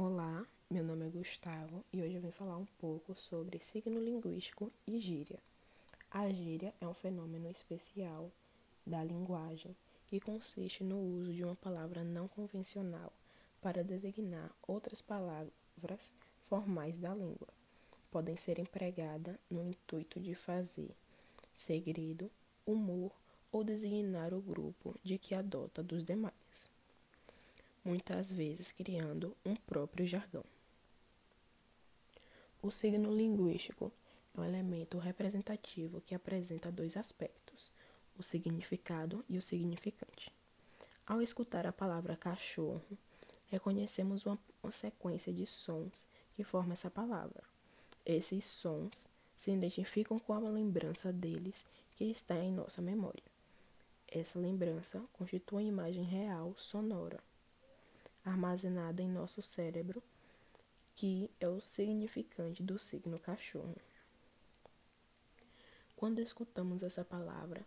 Olá, meu nome é Gustavo e hoje eu vim falar um pouco sobre signo linguístico e gíria. A gíria é um fenômeno especial da linguagem que consiste no uso de uma palavra não convencional para designar outras palavras formais da língua. Podem ser empregadas no intuito de fazer segredo, humor ou designar o grupo de que adota dos demais muitas vezes criando um próprio jargão. O signo linguístico é um elemento representativo que apresenta dois aspectos, o significado e o significante. Ao escutar a palavra cachorro, reconhecemos uma, sequência de sons que forma essa palavra. Esses sons se identificam com a lembrança deles que está em nossa memória. Essa lembrança constitui uma imagem real sonora armazenada em nosso cérebro, que é o significante do signo cachorro. Quando escutamos essa palavra,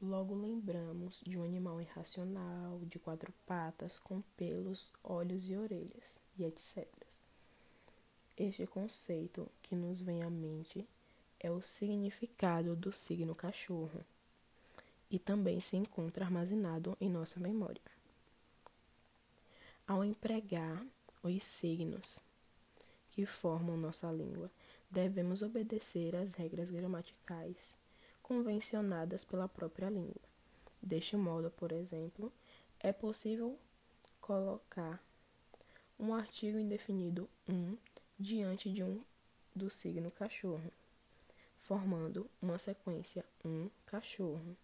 logo lembramos de um animal irracional, de quatro patas, com pelos, olhos e orelhas, e etc. Este conceito que nos vem à mente é o significado do signo cachorro e também se encontra armazenado em nossa memória. Ao empregar os signos que formam nossa língua, devemos obedecer às regras gramaticais convencionadas pela própria língua. Deste modo, por exemplo, é possível colocar um artigo indefinido um diante de um do signo cachorro, formando uma sequência um cachorro.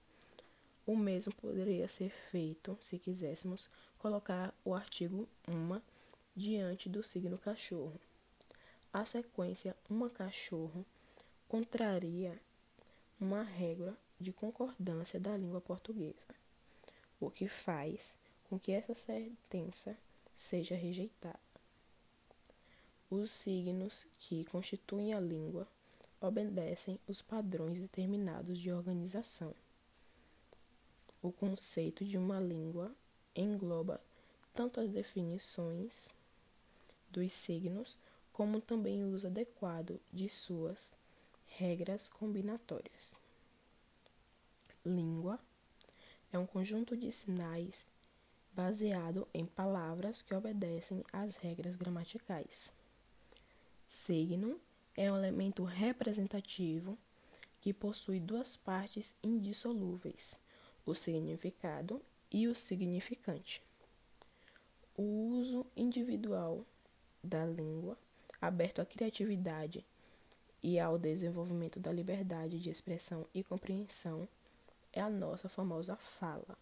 O mesmo poderia ser feito, se quiséssemos, colocar o artigo uma diante do signo cachorro. A sequência uma cachorro contraria uma regra de concordância da língua portuguesa, o que faz com que essa sentença seja rejeitada. Os signos que constituem a língua obedecem os padrões determinados de organização. O conceito de uma língua engloba tanto as definições dos signos, como também o uso adequado de suas regras combinatórias. Língua é um conjunto de sinais baseado em palavras que obedecem às regras gramaticais. Signo é um elemento representativo que possui duas partes indissolúveis: o significado e o significante. O uso individual da língua, aberto à criatividade e ao desenvolvimento da liberdade de expressão e compreensão, é a nossa famosa fala.